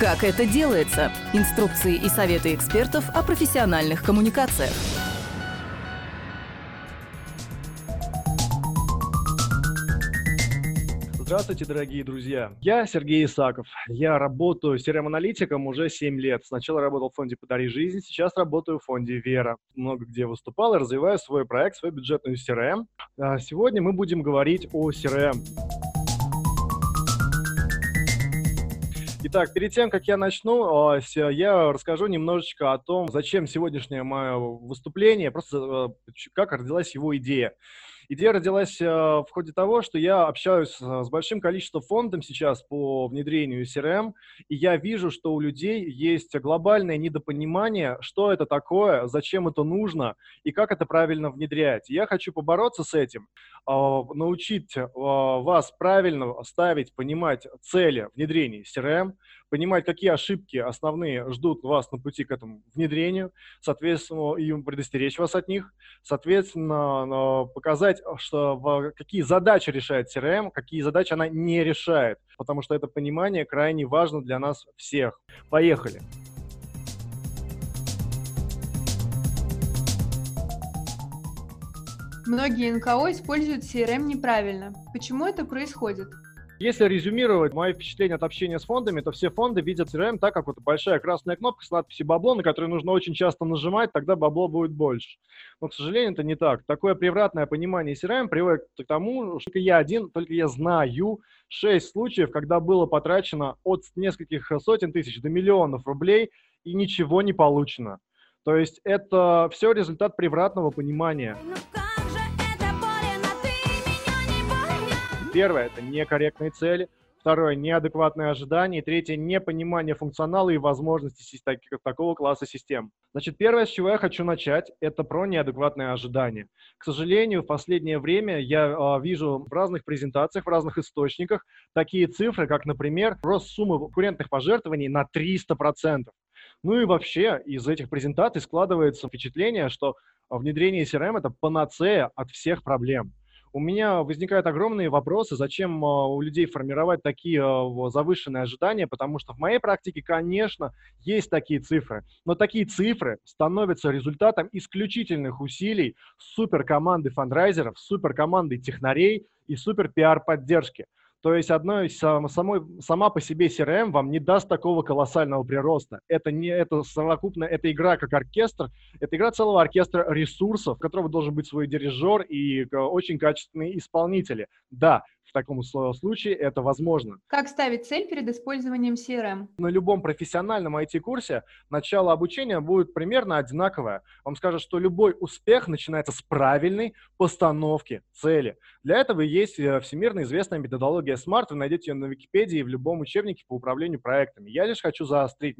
Как это делается? Инструкции и советы экспертов о профессиональных коммуникациях. Здравствуйте, дорогие друзья. Я Сергей Исаков. Я работаю CRM-аналитиком уже 7 лет. Сначала работал в фонде «Подари жизнь», сейчас работаю в фонде «Вера». Много где выступал и развиваю свой проект, свою бюджетную CRM. А сегодня мы будем говорить о CRM. Итак, перед тем, как я начну, а, я расскажу немножечко о том, зачем сегодняшнее мое выступление, просто э, как родилась его идея. Идея родилась э, в ходе того, что я общаюсь с большим количеством фондов сейчас по внедрению CRM, и я вижу, что у людей есть глобальное недопонимание, что это такое, зачем это нужно и как это правильно внедрять. Я хочу побороться с этим, а, научить вас правильно ставить, понимать цели внедрения CRM, понимать, какие ошибки основные ждут вас на пути к этому внедрению, соответственно, и предостеречь вас от них, соответственно, показать, что, какие задачи решает CRM, какие задачи она не решает, потому что это понимание крайне важно для нас всех. Поехали! Многие НКО используют CRM неправильно. Почему это происходит? Если резюмировать мои впечатления от общения с фондами, то все фонды видят CRM так, как вот большая красная кнопка с надписью «бабло», на которую нужно очень часто нажимать, тогда бабло будет больше. Но, к сожалению, это не так. Такое превратное понимание CRM приводит к тому, что я один, только я знаю шесть случаев, когда было потрачено от нескольких сотен тысяч до миллионов рублей, и ничего не получено. То есть это все результат превратного понимания. Первое – это некорректные цели. Второе – неадекватные ожидания. И третье – непонимание функционала и возможностей такого класса систем. Значит, первое, с чего я хочу начать, это про неадекватные ожидания. К сожалению, в последнее время я э, вижу в разных презентациях, в разных источниках такие цифры, как, например, рост суммы конкурентных пожертвований на 300%. Ну и вообще из этих презентаций складывается впечатление, что внедрение CRM – это панацея от всех проблем у меня возникают огромные вопросы, зачем а, у людей формировать такие а, завышенные ожидания, потому что в моей практике, конечно, есть такие цифры, но такие цифры становятся результатом исключительных усилий суперкоманды фандрайзеров, суперкоманды технарей и супер пиар поддержки. То есть одной самой, сама по себе CRM вам не даст такого колоссального прироста. Это не это совокупно, это игра как оркестр, это игра целого оркестра ресурсов, у которого должен быть свой дирижер и э, очень качественные исполнители. Да, в таком случае это возможно. Как ставить цель перед использованием CRM? На любом профессиональном IT-курсе начало обучения будет примерно одинаковое. Вам скажут, что любой успех начинается с правильной постановки цели. Для этого есть э, всемирно известная методология SMART. Вы найдете ее на Википедии и в любом учебнике по управлению проектами. Я лишь хочу заострить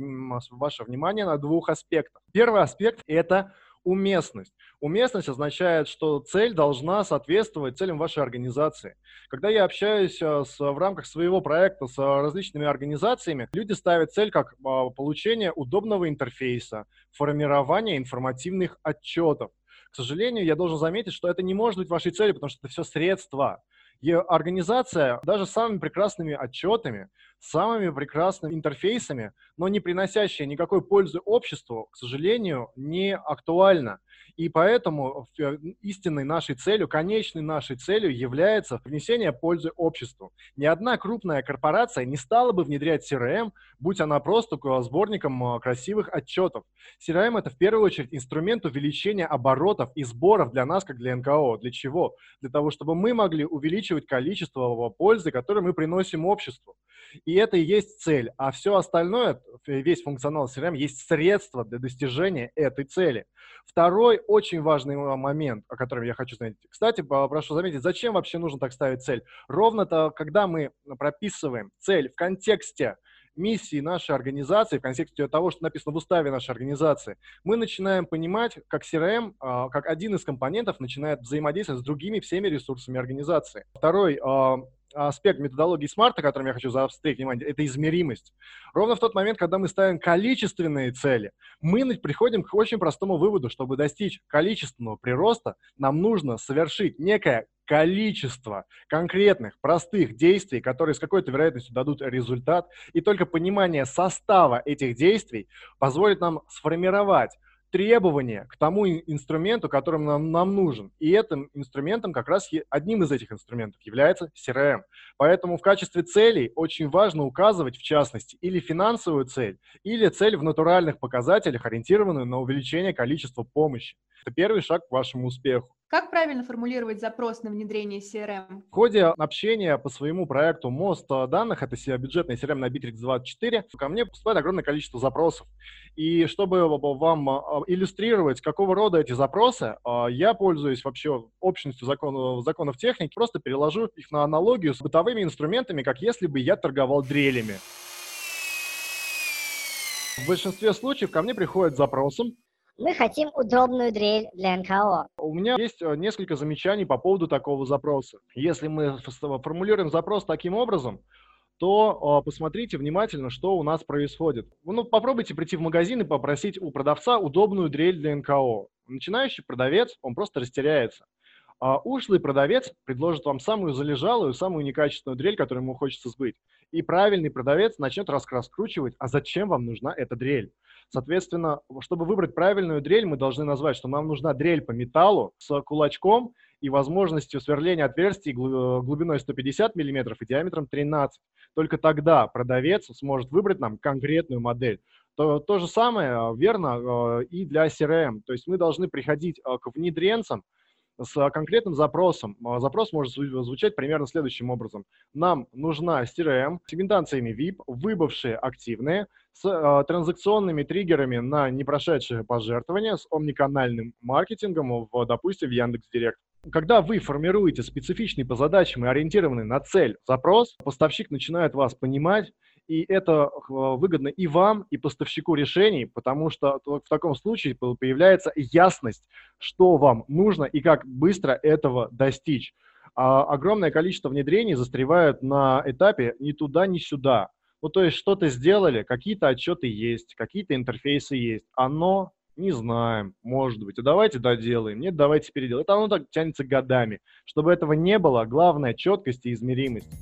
ваше внимание на двух аспектах. Первый аспект – это уместность. Уместность означает, что цель должна соответствовать целям вашей организации. Когда я общаюсь э, с, в рамках своего проекта с различными организациями, люди ставят цель как а, получение удобного интерфейса, формирование информативных отчетов. К сожалению, я должен заметить, что это не может быть вашей целью, потому что это все средства. И организация даже самыми прекрасными отчетами, самыми прекрасными интерфейсами, но не приносящая никакой пользы обществу, к сожалению, не актуальна. И поэтому э, истинной нашей целью, конечной нашей целью является внесение пользы обществу. Ни одна крупная корпорация не стала бы внедрять CRM, будь она просто сборником э, красивых отчетов. CRM – это в первую очередь инструмент увеличения оборотов и сборов для нас, как для НКО. Для чего? Для того, чтобы мы могли увеличивать количество пользы, которую мы приносим обществу. И это и есть цель. А все остальное, весь функционал CRM, есть средство для достижения этой цели. Второй очень важный момент, о котором я хочу сказать. Кстати, прошу заметить, зачем вообще нужно так ставить цель? Ровно-то, когда мы прописываем цель в контексте миссии нашей организации, в контексте того, что написано в уставе нашей организации, мы начинаем понимать, как CRM, а, как один из компонентов начинает взаимодействовать с другими всеми ресурсами организации. Второй а, аспект методологии смарта, которым я хочу заострить внимание, это измеримость. Ровно в тот момент, когда мы ставим количественные цели, мы приходим к очень простому выводу, чтобы достичь количественного прироста, нам нужно совершить некое количество конкретных, простых действий, которые с какой-то вероятностью дадут результат, и только понимание состава этих действий позволит нам сформировать требования к тому инструменту, которым нам, нам нужен. И этим инструментом, как раз одним из этих инструментов является CRM. Поэтому в качестве целей очень важно указывать, в частности, или финансовую цель, или цель в натуральных показателях, ориентированную на увеличение количества помощи. Это первый шаг к вашему успеху. Как правильно формулировать запрос на внедрение CRM? В ходе общения по своему проекту «Мост данных», это бюджетный CRM на Bittrex24, ко мне поступает огромное количество запросов. И чтобы вам а, иллюстрировать, какого рода эти запросы, а, я пользуюсь вообще общностью законов, законов техники, просто переложу их на аналогию с бытовыми инструментами, как если бы я торговал дрелями. В большинстве случаев ко мне приходят запросом, мы хотим удобную дрель для НКО. У меня есть э, несколько замечаний по поводу такого запроса. Если мы формулируем запрос таким образом, то э, посмотрите внимательно, что у нас происходит. Ну, попробуйте прийти в магазин и попросить у продавца удобную дрель для НКО. Начинающий продавец, он просто растеряется. А ушлый продавец предложит вам самую залежалую, самую некачественную дрель, которую ему хочется сбыть. И правильный продавец начнет раскручивать, а зачем вам нужна эта дрель. Соответственно, чтобы выбрать правильную дрель, мы должны назвать, что нам нужна дрель по металлу с кулачком и возможностью сверления отверстий глубиной 150 мм и диаметром 13. Только тогда продавец сможет выбрать нам конкретную модель. То, то же самое э, верно э, и для CRM. То есть мы должны приходить э, к внедренцам, с конкретным запросом. Запрос может звучать примерно следующим образом. Нам нужна CRM с сегментациями VIP, выбывшие активные, с э, транзакционными триггерами на непрошедшие пожертвования, с омниканальным маркетингом, в, допустим, в Яндекс.Директ. Когда вы формируете специфичный по задачам и ориентированный на цель запрос, поставщик начинает вас понимать и это выгодно и вам, и поставщику решений, потому что в таком случае появляется ясность, что вам нужно и как быстро этого достичь. А огромное количество внедрений застревают на этапе ни туда, ни сюда. Ну, то есть что-то сделали, какие-то отчеты есть, какие-то интерфейсы есть. Оно не знаем, может быть. А давайте доделаем. Нет, давайте переделаем. Это оно так тянется годами. Чтобы этого не было, главное четкость и измеримость.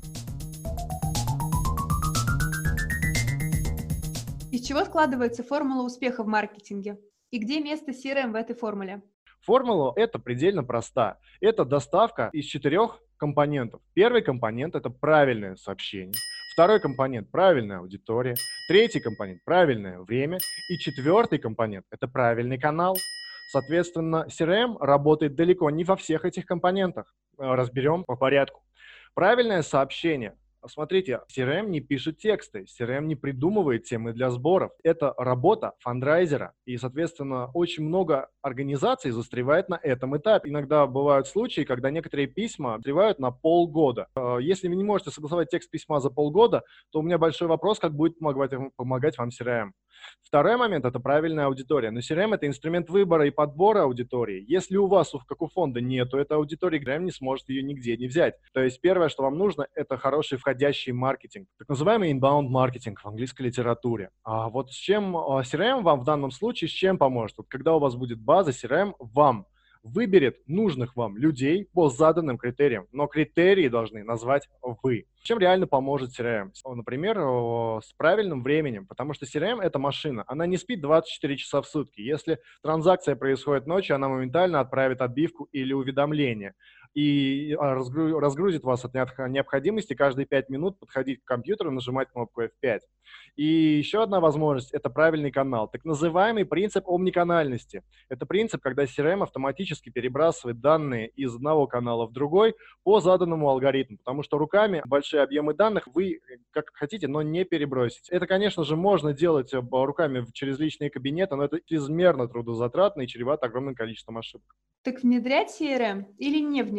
Из чего складывается формула успеха в маркетинге? И где место CRM в этой формуле? Формула это предельно проста. Это доставка из четырех компонентов. Первый компонент – это правильное сообщение. Второй компонент – правильная аудитория. Третий компонент – правильное время. И четвертый компонент – это правильный канал. Соответственно, CRM работает далеко не во всех этих компонентах. Разберем по порядку. Правильное сообщение Смотрите, CRM не пишет тексты, CRM не придумывает темы для сборов. Это работа фандрайзера. И, соответственно, очень много организаций застревает на этом этапе. Иногда бывают случаи, когда некоторые письма застревают на полгода. Э, если вы не можете согласовать текст письма за полгода, то у меня большой вопрос, как будет помогать, помогать вам CRM. Второй момент – это правильная аудитория. Но CRM – это инструмент выбора и подбора аудитории. Если у вас, как у фонда, нету этой аудитории, CRM не сможет ее нигде не взять. То есть первое, что вам нужно – это хороший входящий маркетинг. Так называемый inbound маркетинг в английской литературе. А вот с чем а, CRM вам в данном случае, с чем поможет? Вот когда у вас будет база, CRM вам – выберет нужных вам людей по заданным критериям, но критерии должны назвать вы. Чем реально поможет CRM? Например, с правильным временем, потому что CRM — это машина, она не спит 24 часа в сутки. Если транзакция происходит ночью, она моментально отправит отбивку или уведомление и а, разгрузит вас от необходимости каждые 5 минут подходить к компьютеру, нажимать кнопку F5. И еще одна возможность – это правильный канал. Так называемый принцип омниканальности. Это принцип, когда CRM автоматически перебрасывает данные из одного канала в другой по заданному алгоритму, потому что руками большие объемы данных вы как хотите, но не перебросите. Это, конечно же, можно делать э, руками через личные кабинеты, но это чрезмерно трудозатратно и чревато огромным количеством ошибок. Так внедрять CRM или не внедрять?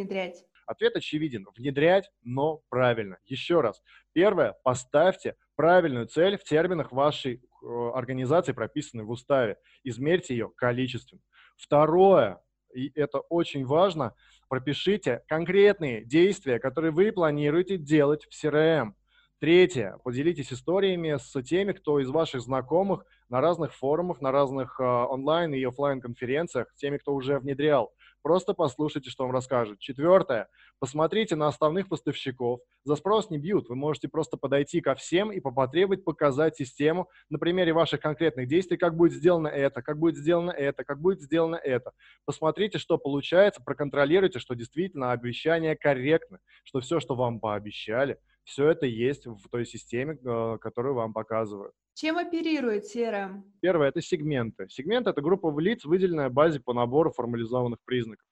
Ответ очевиден. Внедрять, но правильно. Еще раз. Первое. Поставьте правильную цель в терминах вашей э, организации, прописанной в уставе. Измерьте ее количеством. Второе, и это очень важно, пропишите конкретные действия, которые вы планируете делать в CRM. Третье. Поделитесь историями с теми, кто из ваших знакомых на разных форумах, на разных э, онлайн и офлайн конференциях, теми, кто уже внедрял. Просто послушайте, что вам расскажут. Четвертое. Посмотрите на основных поставщиков. За спрос не бьют. Вы можете просто подойти ко всем и потребовать показать систему на примере ваших конкретных действий, как будет сделано это, как будет сделано это, как будет сделано это. Посмотрите, что получается, проконтролируйте, что действительно обещания корректны, что все, что вам пообещали, все это есть в той системе, э, которую вам показывают. Чем оперирует CRM? Первое – это сегменты. Сегмент – это группа лиц, выделенная базе по набору формализованных признаков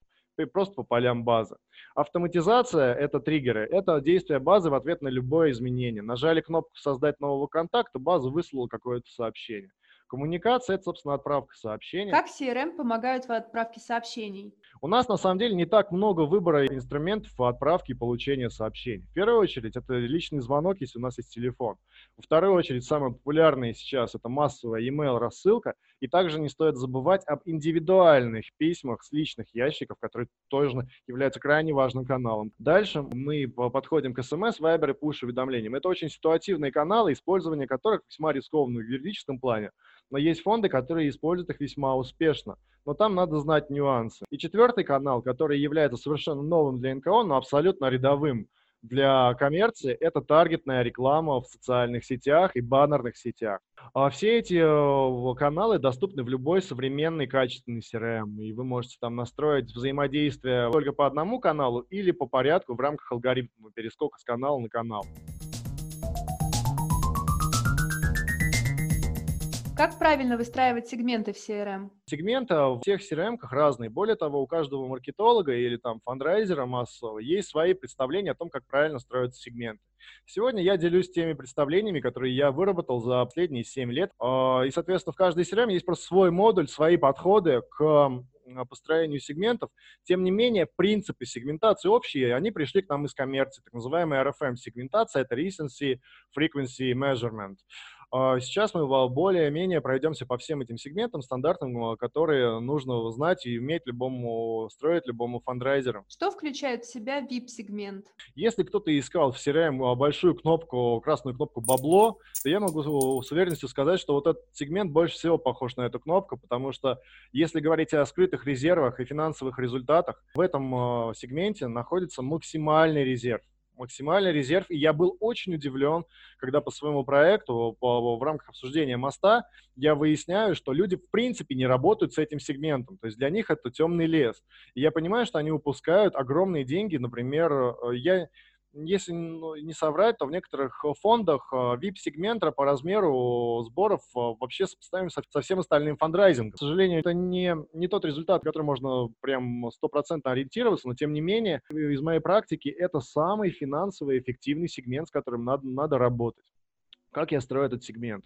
просто по полям базы. Автоматизация – это триггеры, это действие базы в ответ на любое изменение. Нажали кнопку «Создать нового контакта», база выслала какое-то сообщение. Коммуникация – это, собственно, отправка сообщений. Как CRM помогают в отправке сообщений? У нас на самом деле не так много выбора инструментов отправки и получения сообщений. В первую очередь это личный звонок, если у нас есть телефон. Во вторую очередь самое популярное сейчас это массовая email рассылка. И также не стоит забывать об индивидуальных письмах с личных ящиков, которые тоже являются крайне важным каналом. Дальше мы подходим к SMS, Viber и push-уведомлениям. Это очень ситуативные каналы, использование которых весьма рискованно в юридическом плане. Но есть фонды, которые используют их весьма успешно но там надо знать нюансы. И четвертый канал, который является совершенно новым для НКО, но абсолютно рядовым для коммерции, это таргетная реклама в социальных сетях и баннерных сетях. А все эти э, каналы доступны в любой современный качественный CRM, и вы можете там настроить взаимодействие только по одному каналу или по порядку в рамках алгоритма перескока с канала на канал. Как правильно выстраивать сегменты в CRM? Сегменты в всех CRM разные. Более того, у каждого маркетолога или там фандрайзера массового есть свои представления о том, как правильно строятся сегменты. Сегодня я делюсь теми представлениями, которые я выработал за последние 7 лет. А, и, соответственно, в каждой CRM есть просто свой модуль, свои подходы к построению сегментов. Тем не менее, принципы сегментации общие, они пришли к нам из коммерции, так называемая RFM-сегментация, это Recency Frequency Measurement. А сейчас мы более-менее пройдемся по всем этим сегментам стандартным, а, которые нужно знать и уметь любому, строить любому фандрайзеру. Что включает в себя VIP-сегмент? Если кто-то искал в CRM а, большую кнопку, красную кнопку «бабло», то я могу с уверенностью сказать, что вот этот сегмент больше всего похож на эту кнопку, потому что если говорить о скрытых резервах и финансовых результатах, в этом сегменте находится максимальный резерв максимальный резерв. И я был очень удивлен, когда по своему проекту, по, в рамках обсуждения моста, я выясняю, что люди в принципе не работают с этим сегментом. То есть для них это темный лес. И я понимаю, что они упускают огромные деньги. Например, э, я если ну, не соврать, то в некоторых э, фондах VIP-сегмента э, по размеру сборов э, вообще сопоставим со, всем остальным фандрайзингом. К сожалению, это не, не тот результат, который можно прям стопроцентно ориентироваться, но тем не менее, из моей практики, это самый финансово эффективный сегмент, с которым надо, надо работать. Как я строю этот сегмент?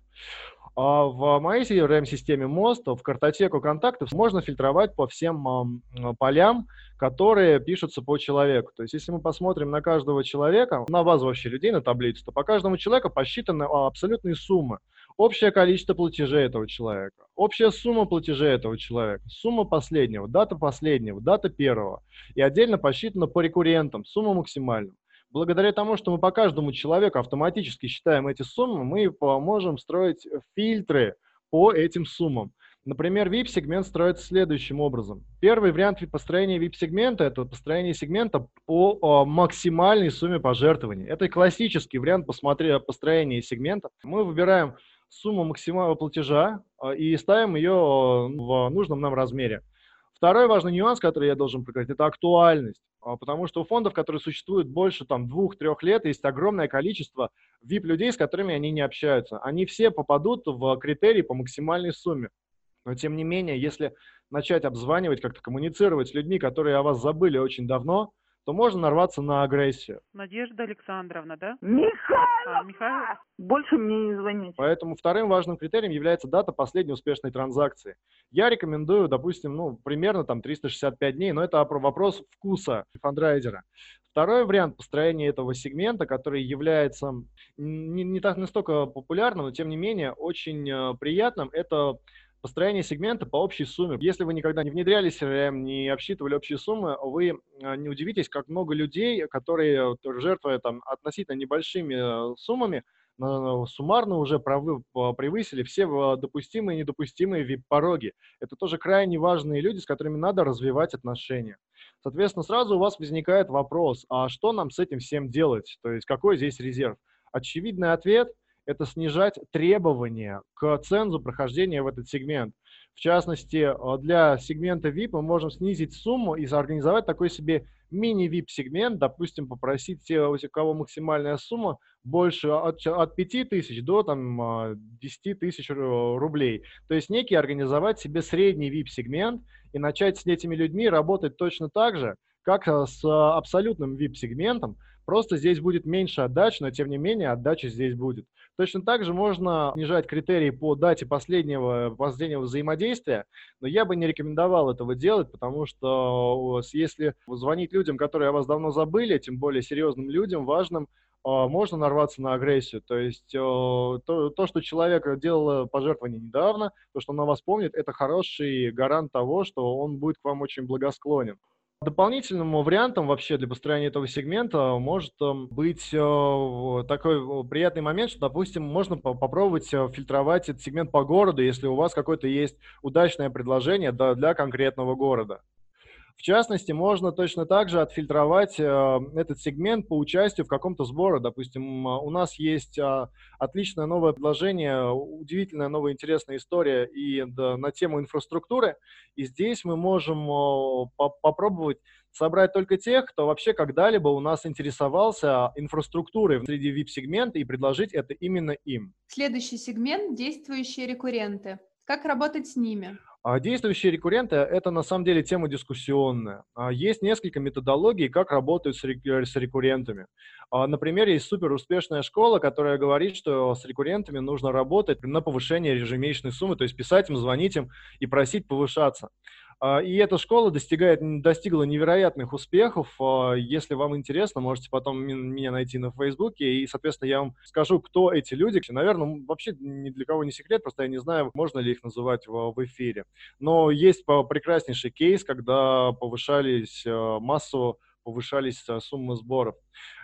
А в моей CRM-системе мост в картотеку контактов можно фильтровать по всем полям, которые пишутся по человеку. То есть, если мы посмотрим на каждого человека, на базу вообще людей, на таблицу, то по каждому человеку посчитаны а, абсолютные суммы. Общее количество платежей этого человека, общая сумма платежей этого человека, сумма последнего, дата последнего, дата первого. И отдельно посчитано по рекуррентам, сумма максимальная благодаря тому, что мы по каждому человеку автоматически считаем эти суммы, мы можем строить фильтры по этим суммам. Например, VIP-сегмент строится следующим образом. Первый вариант построения VIP-сегмента – это построение сегмента по максимальной сумме пожертвований. Это классический вариант построения сегмента. Мы выбираем сумму максимального платежа а, и ставим ее в нужном нам размере. Второй важный нюанс, который я должен прокатить, это актуальность. А, потому что у фондов, которые существуют больше там двух-трех лет, есть огромное количество VIP-людей, с которыми они не общаются. Они все попадут в критерии по максимальной сумме. Но тем не менее, если начать обзванивать, как-то коммуницировать с людьми, которые о вас забыли очень давно, то можно нарваться на агрессию. Надежда Александровна, да? Михаил! А, Михаил? Больше мне не звонить. Поэтому вторым важным критерием является дата последней успешной транзакции. Я рекомендую, допустим, ну, примерно там 365 дней, но это вопрос вкуса фандрайзера. Второй вариант построения этого сегмента, который является не, не так настолько популярным, но тем не менее очень э, приятным, это построение сегмента по общей сумме. Если вы никогда не внедряли CRM, не обсчитывали общие суммы, вы а, не удивитесь, как много людей, которые, жертвуя там относительно небольшими э, суммами, суммарно уже превысили все допустимые и недопустимые VIP-пороги. Это тоже крайне важные люди, с которыми надо развивать отношения. Соответственно, сразу у вас возникает вопрос, а что нам с этим всем делать? То есть какой здесь резерв? Очевидный ответ – это снижать требования к цензу прохождения в этот сегмент. В частности, для сегмента VIP мы можем снизить сумму и организовать такой себе мини-VIP-сегмент, допустим, попросить те, у кого максимальная сумма больше от, от 5 тысяч до там, 10 тысяч рублей. То есть некий организовать себе средний VIP-сегмент и начать с этими людьми работать точно так же, как э, с абсолютным VIP-сегментом, Просто здесь будет меньше отдач, но тем не менее отдача здесь будет. Точно так же можно снижать критерии по дате последнего, последнего взаимодействия, но я бы не рекомендовал этого делать, потому что если звонить людям, которые о вас давно забыли, тем более серьезным людям, важным, а, можно нарваться на агрессию. То есть то, то, что человек делал пожертвование недавно, то, что он о вас помнит, это хороший гарант того, что он будет к вам очень благосклонен. Дополнительным вариантом вообще для построения этого сегмента может эм, быть э, такой приятный момент, что, допустим, можно попробовать э, фильтровать этот сегмент по городу, если у вас какое-то есть удачное предложение для конкретного города. В частности, можно точно так же отфильтровать э, этот сегмент по участию в каком-то сборе. Допустим, у нас есть э, отличное новое предложение, удивительная новая интересная история и на тему инфраструктуры. И здесь мы можем э, по попробовать собрать только тех, кто вообще когда-либо у нас интересовался инфраструктурой среди VIP-сегмента и предложить это именно им. Следующий сегмент – действующие рекурренты. Как работать с ними? А действующие рекурренты – это на самом деле тема дискуссионная. А есть несколько методологий, как работают с рекуррентами. А, например, есть супер успешная школа, которая говорит, что с рекуррентами нужно работать на повышение ежемесячной суммы, то есть писать им, звонить им и просить повышаться. А, и эта школа достигает, достигла невероятных успехов. А, если вам интересно, можете потом меня найти на Фейсбуке, и, соответственно, я вам скажу, кто эти люди. Наверное, вообще ни для кого не секрет, просто я не знаю, можно ли их называть в, эфире. Но есть прекраснейший кейс, когда повышались а, массово повышались суммы сборов.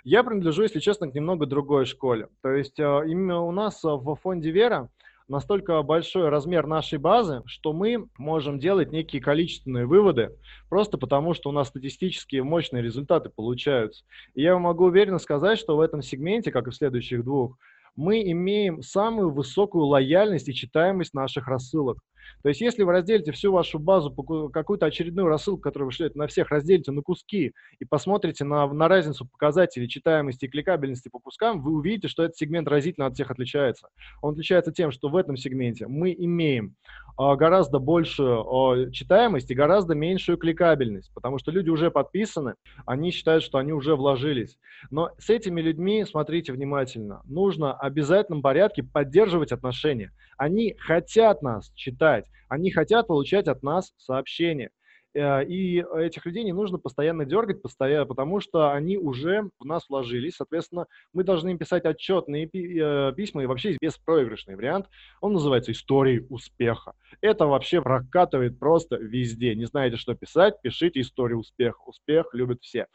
Я принадлежу, если честно, к немного другой школе. То есть именно у нас в фонде Вера настолько большой размер нашей базы, что мы можем делать некие количественные выводы, просто потому что у нас статистически мощные результаты получаются. И я могу уверенно сказать, что в этом сегменте, как и в следующих двух, мы имеем самую высокую лояльность и читаемость наших рассылок. То есть если вы разделите всю вашу базу, какую-то очередную рассылку, которую вы шлете на всех, разделите на куски и посмотрите на, на разницу показателей читаемости и кликабельности по кускам, вы увидите, что этот сегмент разительно от всех отличается. Он отличается тем, что в этом сегменте мы имеем а, гораздо большую а, читаемость и гораздо меньшую кликабельность, потому что люди уже подписаны, они считают, что они уже вложились. Но с этими людьми, смотрите внимательно, нужно в обязательном порядке поддерживать отношения. Они хотят нас читать, они хотят получать от нас сообщения. Э, и этих людей не нужно постоянно дергать, постоянно, потому что они уже в нас вложились. Соответственно, мы должны им писать отчетные э, письма, и вообще беспроигрышный вариант. Он называется «Истории успеха». Это вообще прокатывает просто везде. Не знаете, что писать, пишите «Историю успеха». Успех любят все.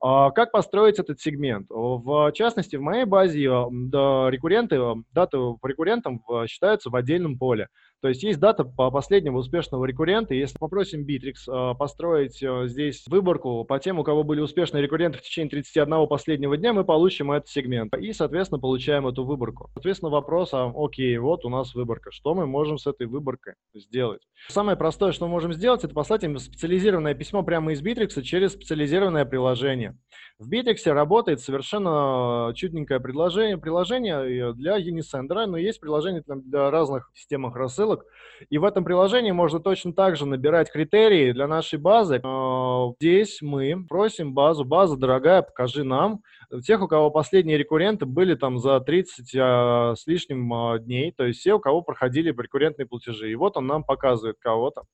А, как построить этот сегмент? В частности, в моей базе рекурренты, даты по рекуррентам считаются в отдельном поле. То есть есть дата по последнего успешного рекуррента. Если попросим Bittrex а, построить а, здесь выборку по тем, у кого были успешные рекурренты в течение 31 последнего дня, мы получим этот сегмент. И, соответственно, получаем эту выборку. Соответственно, вопрос, а, окей, вот у нас выборка. Что мы можем с этой выборкой сделать? Самое простое, что мы можем сделать, это послать им специализированное письмо прямо из Bittrex через специализированное приложение. В Bittrex работает совершенно чудненькое приложение, приложение для Unisender, но есть приложение для разных системах рассылок. И в этом приложении можно точно так же набирать критерии для нашей базы. А, здесь мы просим базу, база дорогая, покажи нам, тех, у кого последние рекурренты были там за 30 а, с лишним а, дней, то есть все, у кого проходили рекуррентные платежи. И вот он нам показывает кого-то.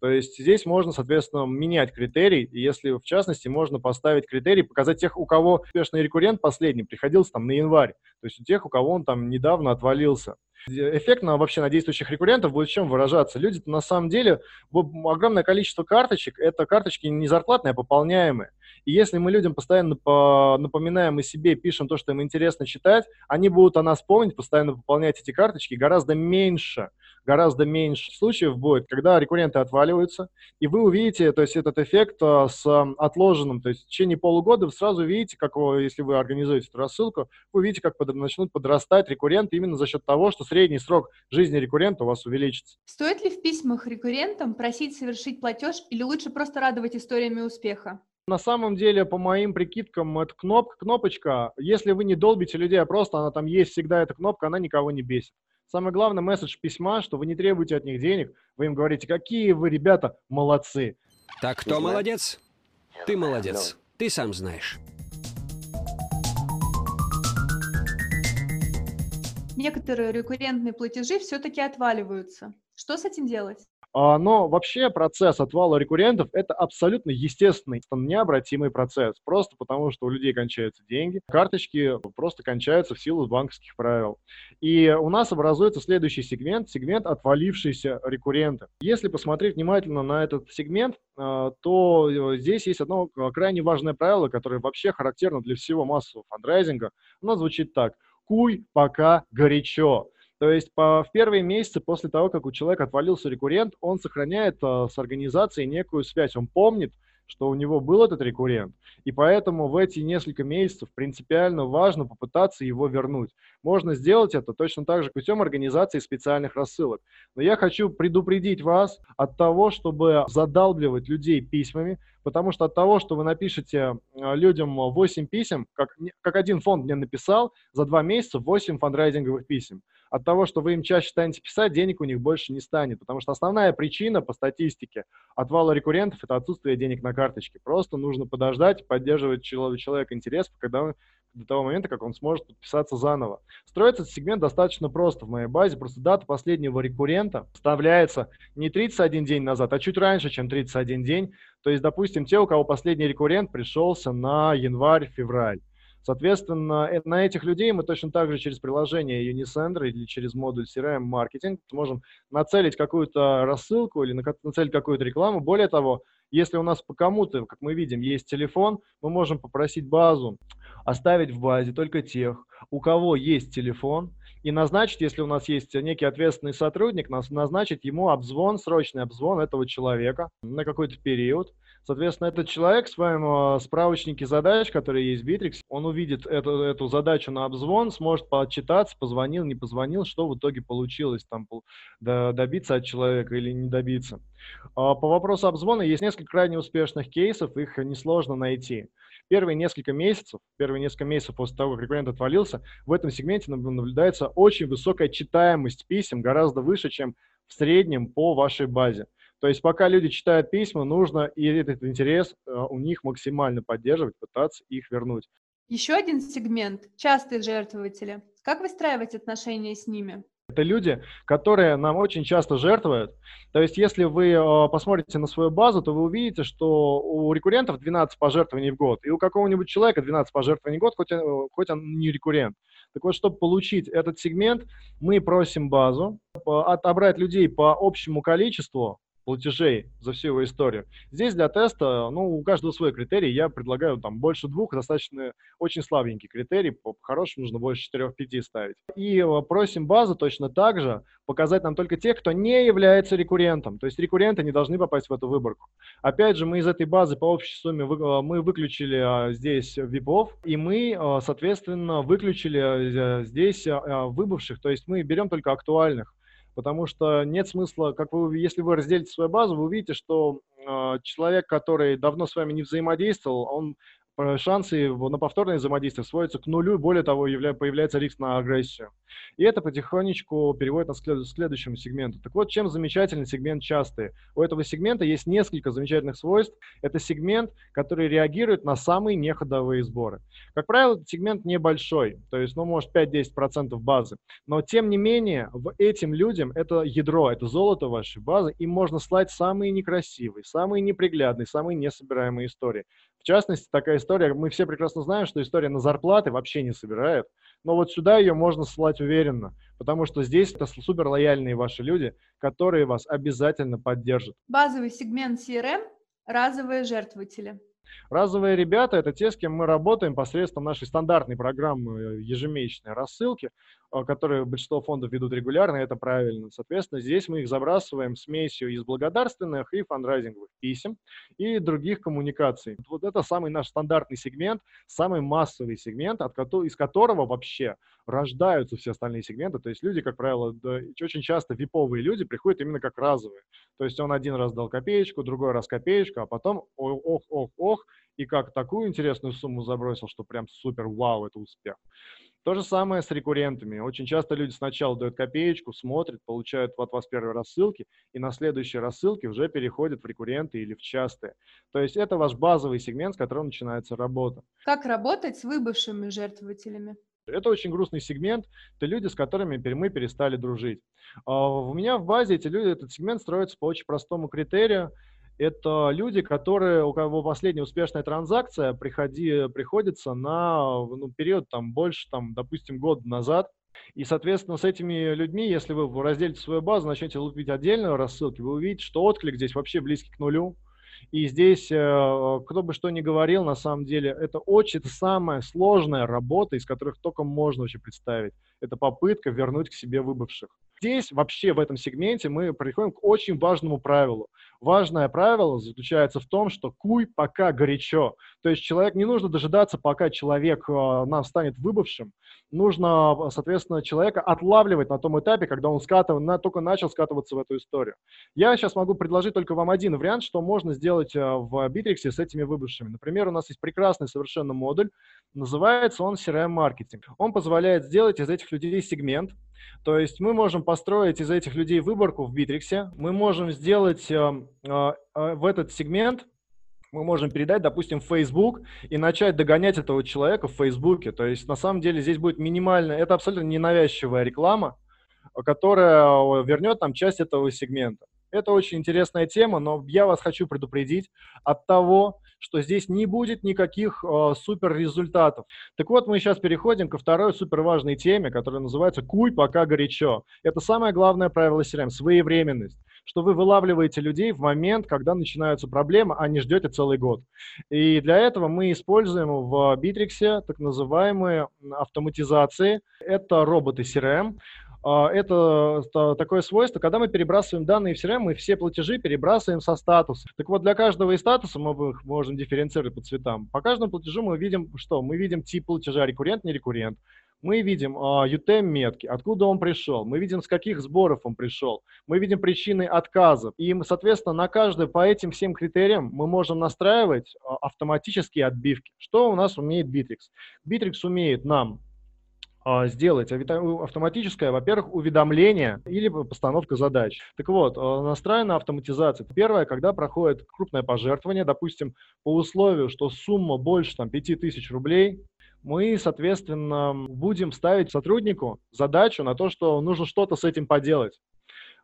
То есть здесь можно, соответственно, менять критерий, и если в частности можно поставить критерий, показать тех, у кого успешный рекуррент последний приходился там на январь, то есть у тех, у кого он там недавно отвалился. Эффект на, вообще на действующих рекуррентов будет в чем выражаться? Люди на самом деле, огромное количество карточек, это карточки не зарплатные, а пополняемые. И если мы людям постоянно напоминаем о себе, пишем то, что им интересно читать, они будут о нас помнить, постоянно пополнять эти карточки гораздо меньше, гораздо меньше случаев будет, когда рекурренты отваливаются, и вы увидите, то есть этот эффект а, с отложенным, то есть в течение полугода вы сразу видите, как, если вы организуете эту рассылку, вы увидите, как под, начнут подрастать рекурренты именно за счет того, что средний срок жизни рекуррента у вас увеличится. Стоит ли в письмах рекуррентам просить совершить платеж или лучше просто радовать историями успеха? На самом деле, по моим прикидкам, это кнопка, кнопочка. Если вы не долбите людей, а просто она там есть всегда, эта кнопка, она никого не бесит. Самый главный месседж письма, что вы не требуете от них денег, вы им говорите, какие вы, ребята, молодцы. Так кто молодец? Ты молодец. Ты сам знаешь. Некоторые рекуррентные платежи все-таки отваливаются. Что с этим делать? А, но вообще процесс отвала рекуррентов – это абсолютно естественный, необратимый процесс. Просто потому, что у людей кончаются деньги, карточки просто кончаются в силу банковских правил. И у нас образуется следующий сегмент, сегмент отвалившиеся рекурренты. Если посмотреть внимательно на этот сегмент, а, то э, здесь есть одно крайне важное правило, которое вообще характерно для всего массового фандрайзинга. Оно звучит так – куй пока горячо. То есть по, в первые месяцы после того, как у человека отвалился рекуррент, он сохраняет э, с организацией некую связь. Он помнит, что у него был этот рекуррент, и поэтому в эти несколько месяцев принципиально важно попытаться его вернуть. Можно сделать это точно так же путем организации специальных рассылок. Но я хочу предупредить вас от того, чтобы задалбливать людей письмами, потому что от того, что вы напишете э, людям 8 писем, как, как один фонд мне написал, за два месяца 8 фандрайзинговых писем от того, что вы им чаще станете писать, денег у них больше не станет. Потому что основная причина по статистике отвала рекуррентов – это отсутствие денег на карточке. Просто нужно подождать, поддерживать человек интерес, когда он до того момента, как он сможет подписаться заново. Строится этот сегмент достаточно просто в моей базе. Просто дата последнего рекуррента вставляется не 31 день назад, а чуть раньше, чем 31 день. То есть, допустим, те, у кого последний рекуррент пришелся на январь-февраль. Соответственно, э, на этих людей мы точно так же через приложение Unisender или через модуль CRM маркетинг можем нацелить какую-то рассылку или нацелить какую-то рекламу. Более того, если у нас по кому-то, как мы видим, есть телефон, мы можем попросить базу оставить в базе только тех, у кого есть телефон, и назначить, если у нас есть некий ответственный сотрудник, назначить ему обзвон, срочный обзвон этого человека на какой-то период, Соответственно, этот человек в своем э, справочнике задач, которые есть в Bittrex, он увидит эту, эту задачу на обзвон, сможет почитаться, позвонил, не позвонил, что в итоге получилось, там, добиться от человека или не добиться. А по вопросу обзвона есть несколько крайне успешных кейсов, их несложно найти. Первые несколько месяцев, первые несколько месяцев после того, как рекуррент отвалился, в этом сегменте наблюдается очень высокая читаемость писем, гораздо выше, чем в среднем по вашей базе. То есть пока люди читают письма, нужно и этот интерес э, у них максимально поддерживать, пытаться их вернуть. Еще один сегмент – частые жертвователи. Как выстраивать отношения с ними? Это люди, которые нам очень часто жертвуют. То есть, если вы э, посмотрите на свою базу, то вы увидите, что у рекуррентов 12 пожертвований в год, и у какого-нибудь человека 12 пожертвований в год, хоть, он, хоть он не рекуррент. Так вот, чтобы получить этот сегмент, мы просим базу отобрать людей по общему количеству платежей за всю его историю. Здесь для теста, ну, у каждого свой критерий. Я предлагаю там больше двух, достаточно очень слабенький критерий. По-хорошему нужно больше 4-5 ставить. И э, просим базу точно так же показать нам только тех, кто не является рекуррентом. То есть рекурренты не должны попасть в эту выборку. Опять же, мы из этой базы по общей сумме э, мы выключили а, здесь випов, и мы, а, соответственно, выключили здесь выбывших. То есть мы берем только актуальных потому что нет смысла, как вы, если вы разделите свою базу, вы увидите, что э, человек, который давно с вами не взаимодействовал, он шансы на повторное взаимодействие сводятся к нулю, и более того, явля, появляется риск на агрессию. И это потихонечку переводит нас к следующему сегменту. Так вот, чем замечательный сегмент частый? У этого сегмента есть несколько замечательных свойств. Это сегмент, который реагирует на самые неходовые сборы. Как правило, этот сегмент небольшой, то есть, ну, может, 5-10% базы. Но, тем не менее, в этим людям это ядро, это золото вашей базы, им можно слать самые некрасивые, самые неприглядные, самые несобираемые истории. В частности, такая история, мы все прекрасно знаем, что история на зарплаты вообще не собирает, но вот сюда ее можно ссылать уверенно, потому что здесь это супер лояльные ваши люди, которые вас обязательно поддержат. Базовый сегмент CRM – разовые жертвователи. Разовые ребята – это те, с кем мы работаем посредством нашей стандартной программы э, ежемесячной рассылки, которые большинство фондов ведут регулярно, это правильно. Соответственно, здесь мы их забрасываем смесью из благодарственных и фандрайзинговых писем и других коммуникаций. Вот это самый наш стандартный сегмент, самый массовый сегмент, от из которого вообще рождаются все остальные сегменты. То есть люди, как правило, да, очень часто виповые люди приходят именно как разовые. То есть он один раз дал копеечку, другой раз копеечку, а потом ох, ох, ох, ох, и как такую интересную сумму забросил, что прям супер, вау, это успех. То же самое с рекуррентами. Очень часто люди сначала дают копеечку, смотрят, получают от вас первые рассылки, и на следующие рассылки уже переходят в рекурренты или в частые. То есть это ваш базовый сегмент, с которым начинается работа. Как работать с выбывшими жертвователями? Это очень грустный сегмент, это люди, с которыми мы перестали дружить. А, у меня в базе эти люди, этот сегмент строится по очень простому критерию. Это люди, которые, у кого последняя успешная транзакция приходи, приходится на ну, период там, больше, там, допустим, год назад. И, соответственно, с этими людьми, если вы разделите свою базу, начнете лупить отдельно рассылки, вы увидите, что отклик здесь вообще близкий к нулю. И здесь, э, кто бы что ни говорил, на самом деле, это очень самая сложная работа, из которых только можно вообще представить. Это попытка вернуть к себе выбывших. Здесь вообще в этом сегменте мы приходим к очень важному правилу. Важное правило заключается в том, что куй пока горячо. То есть человек не нужно дожидаться, пока человек э, нам станет выбывшим. Нужно, соответственно, человека отлавливать на том этапе, когда он скатывает, на, только начал скатываться в эту историю. Я сейчас могу предложить только вам один вариант, что можно сделать э, в Bittrex с этими выбывшими. Например, у нас есть прекрасный совершенно модуль, называется он CRM-маркетинг. Он позволяет сделать из этих людей сегмент, то есть мы можем построить из этих людей выборку в Битриксе, мы можем сделать э, э, э, в этот сегмент мы можем передать, допустим, Facebook и начать догонять этого человека в Фейсбуке. То есть, на самом деле, здесь будет минимально, это абсолютно ненавязчивая реклама, которая вернет нам часть этого сегмента. Это очень интересная тема, но я вас хочу предупредить от того, что здесь не будет никаких э, супер результатов. Так вот, мы сейчас переходим ко второй супер важной теме, которая называется «Куй, пока горячо». Это самое главное правило CRM – своевременность что вы вылавливаете людей в момент, когда начинаются проблемы, а не ждете целый год. И для этого мы используем в Bittrex так называемые автоматизации. Это роботы CRM, а, это такое свойство, когда мы перебрасываем данные в CRM, мы все платежи перебрасываем со статуса. Так вот, для каждого из статуса мы их можем дифференцировать по цветам. По каждому платежу мы видим, что? Мы видим тип платежа, рекуррент, не рекуррент. Мы видим uh, UTM-метки, откуда он пришел, мы видим, с каких сборов он пришел, мы видим причины отказов. И, соответственно, на каждый по этим всем критериям мы можем настраивать uh, автоматические отбивки. Что у нас умеет Bittrex? Bittrex умеет нам а, сделать автоматическое, во-первых, уведомление или постановка задач. Так вот, а, настроена автоматизация. Первое, когда проходит крупное пожертвование, допустим, по условию, что сумма больше там, 5000 рублей, мы, соответственно, будем ставить сотруднику задачу на то, что нужно что-то с этим поделать.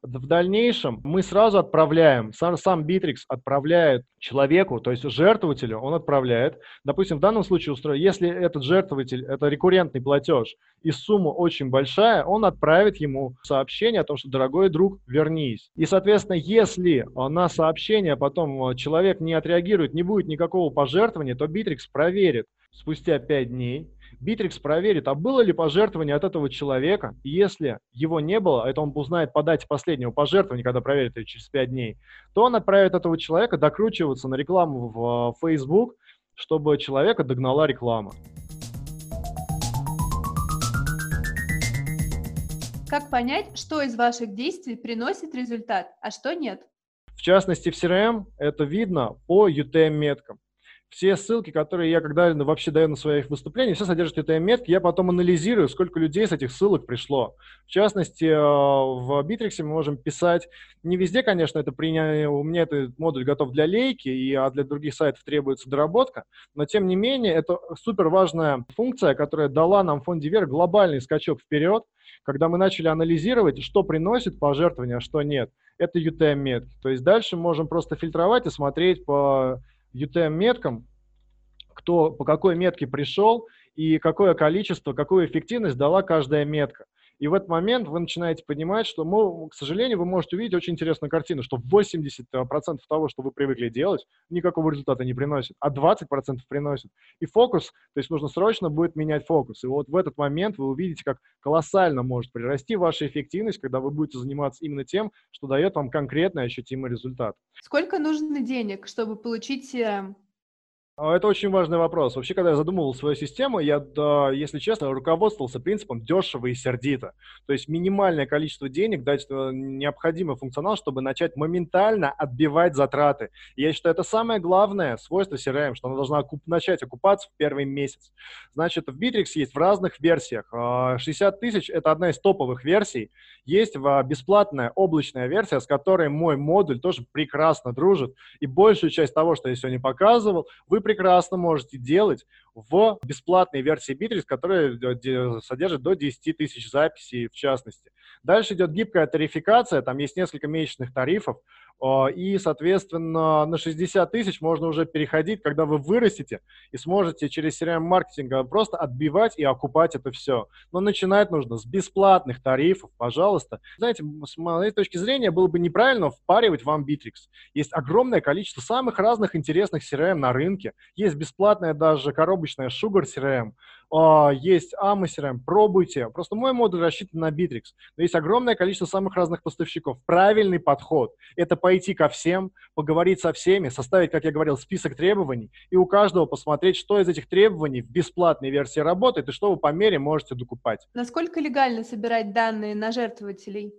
В дальнейшем мы сразу отправляем, сам, сам Bittrex отправляет человеку, то есть жертвователю, он отправляет. Допустим, в данном случае, если этот жертвователь, это рекуррентный платеж, и сумма очень большая, он отправит ему сообщение о том, что, дорогой друг, вернись. И, соответственно, если на сообщение потом человек не отреагирует, не будет никакого пожертвования, то Битрикс проверит спустя 5 дней, Битрикс проверит, а было ли пожертвование от этого человека. И если его не было, это он узнает по дате последнего пожертвования, когда проверит это через 5 дней, то он отправит этого человека докручиваться на рекламу в Facebook, чтобы человека догнала реклама. Как понять, что из ваших действий приносит результат, а что нет? В частности, в CRM это видно по UTM-меткам все ссылки, которые я когда вообще даю на своих выступлениях, все содержат UTM-метки, я потом анализирую, сколько людей с этих ссылок пришло. В частности, э, в Bittrex мы можем писать, не везде, конечно, это принятие, у меня этот модуль готов для лейки, и, а для других сайтов требуется доработка, но тем не менее, это супер важная функция, которая дала нам в фонде Вер глобальный скачок вперед, когда мы начали анализировать, что приносит пожертвование, а что нет. Это UTM-метки. То есть дальше можем просто фильтровать и смотреть по UTM-меткам, кто по какой метке пришел и какое количество, какую эффективность дала каждая метка. И в этот момент вы начинаете понимать, что, мол, к сожалению, вы можете увидеть очень интересную картину, что 80% того, что вы привыкли делать, никакого результата не приносит, а 20% приносит. И фокус, то есть нужно срочно будет менять фокус. И вот в этот момент вы увидите, как колоссально может прирасти ваша эффективность, когда вы будете заниматься именно тем, что дает вам конкретный ощутимый результат. Сколько нужно денег, чтобы получить? А, Это очень важный вопрос. Вообще, когда я задумывал свою систему, я, да, если честно, руководствовался принципом дешево и сердито. То есть минимальное количество денег дать э, необходимый функционал, чтобы начать моментально отбивать затраты. И я считаю, это самое главное свойство CRM, что она должна окуп- начать окупаться в первый месяц. Значит, в Bittrex есть в разных версиях. А, 60 тысяч – это одна из топовых версий. Есть в- бесплатная облачная версия, с которой мой модуль тоже прекрасно дружит. И большую часть того, что я сегодня показывал, вы прекрасно можете делать в бесплатной версии Bittrex, которая содержит до 10 тысяч записей в частности. Дальше идет гибкая тарификация, там есть несколько месячных тарифов, и, соответственно, на 60 тысяч можно уже переходить, когда вы вырастете и сможете через CRM-маркетинг просто отбивать и окупать это все. Но начинать нужно с бесплатных тарифов, пожалуйста. Знаете, с моей точки зрения, было бы неправильно впаривать вам Bittrex. Есть огромное количество самых разных интересных CRM на рынке. Есть бесплатная даже коробочная Sugar CRM, а, есть AMA CRM, пробуйте. Просто мой модуль рассчитан на Bittrex. Но есть огромное количество самых разных поставщиков. Правильный подход – это пойти ко всем, поговорить со всеми, составить, как я говорил, список требований, и у каждого посмотреть, что из этих требований в бесплатной версии работает, и что вы по мере можете докупать. Насколько легально собирать данные на жертвователей?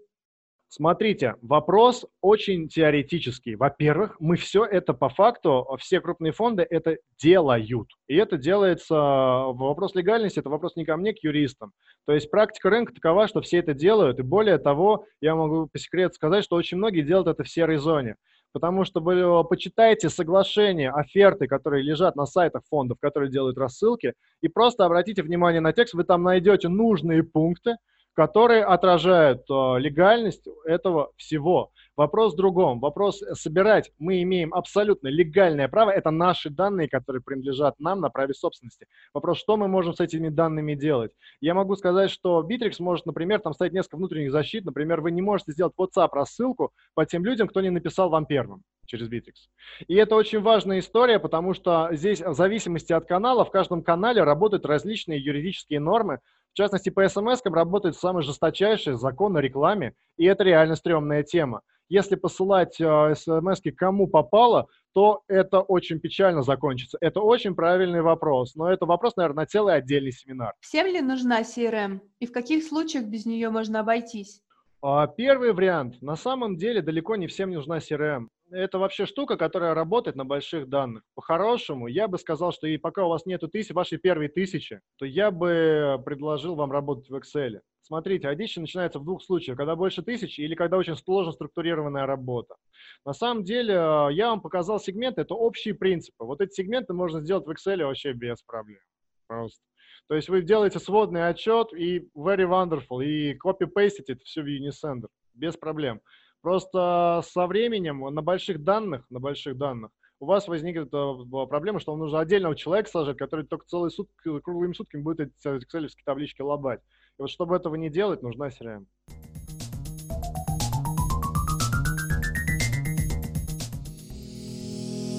Смотрите, вопрос очень теоретический. Во-первых, мы все это по факту, все крупные фонды это делают. И это делается, вопрос легальности, это вопрос не ко мне, к юристам. То есть практика рынка такова, что все это делают. И более того, я могу по секрету сказать, что очень многие делают это в серой зоне. Потому что вы почитайте соглашения, оферты, которые лежат на сайтах фондов, которые делают рассылки, и просто обратите внимание на текст, вы там найдете нужные пункты, которые отражают э, легальность этого всего. Вопрос в другом. Вопрос э, собирать. Мы имеем абсолютно легальное право. Это наши данные, которые принадлежат нам на праве собственности. Вопрос, что мы можем с этими данными делать? Я могу сказать, что Bittrex может, например, там ставить несколько внутренних защит. Например, вы не можете сделать WhatsApp-рассылку по тем людям, кто не написал вам первым через Bittrex. И это очень важная история, потому что здесь в зависимости от канала, в каждом канале работают различные юридические нормы, в частности, по смс работает самый жесточайший закон о рекламе, и это реально стрёмная тема. Если посылать э, смс кому попало, то это очень печально закончится. Это очень правильный вопрос, но это вопрос, наверное, на целый отдельный семинар. Всем ли нужна CRM? И в каких случаях без нее можно обойтись? А, Первый вариант. На самом деле далеко не всем нужна CRM. Это вообще штука, которая работает на больших данных. По-хорошему, я бы сказал, что и пока у вас нету тысяч, вашей первой тысячи, то я бы предложил вам работать в Excel. Смотрите, аддиtion начинается в двух случаях, когда больше тысячи или когда очень сложно структурированная работа. На самом деле, э, я вам показал сегменты, это общие принципы. Вот эти сегменты можно сделать в Excel вообще без проблем. Просто. То есть вы делаете сводный отчет и very wonderful, и копи-пейстите это все в Unisender без проблем. Просто со временем на больших данных, на больших данных у вас возникнет э, проблема, что вам нужно отдельного человека сложить, который только целые сутки, круглыми сутками будет эти excel таблички лобать. И вот чтобы этого не делать, нужна CRM.